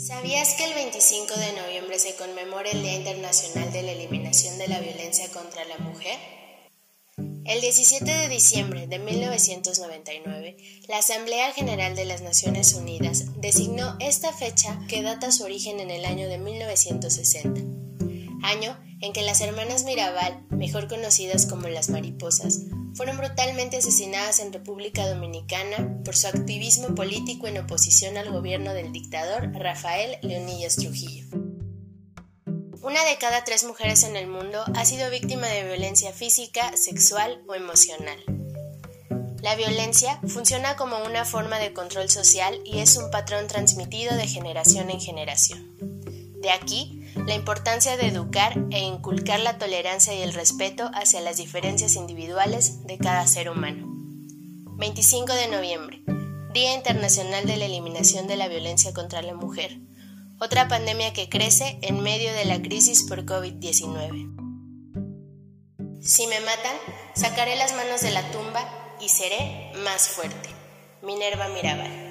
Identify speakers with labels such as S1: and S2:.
S1: ¿Sabías que el 25 de noviembre se conmemora el Día Internacional de la Eliminación de la Violencia contra la Mujer? El 17 de diciembre de 1999, la Asamblea General de las Naciones Unidas designó esta fecha que data su origen en el año de 1960, año en que las hermanas Mirabal, mejor conocidas como las mariposas, fueron brutalmente asesinadas en República Dominicana por su activismo político en oposición al gobierno del dictador Rafael Leonidas Trujillo. Una de cada tres mujeres en el mundo ha sido víctima de violencia física, sexual o emocional. La violencia funciona como una forma de control social y es un patrón transmitido de generación en generación. De aquí la importancia de educar e inculcar la tolerancia y el respeto hacia las diferencias individuales de cada ser humano. 25 de noviembre, Día Internacional de la Eliminación de la Violencia contra la Mujer, otra pandemia que crece en medio de la crisis por COVID-19. Si me matan, sacaré las manos de la tumba y seré más fuerte. Minerva Mirabal.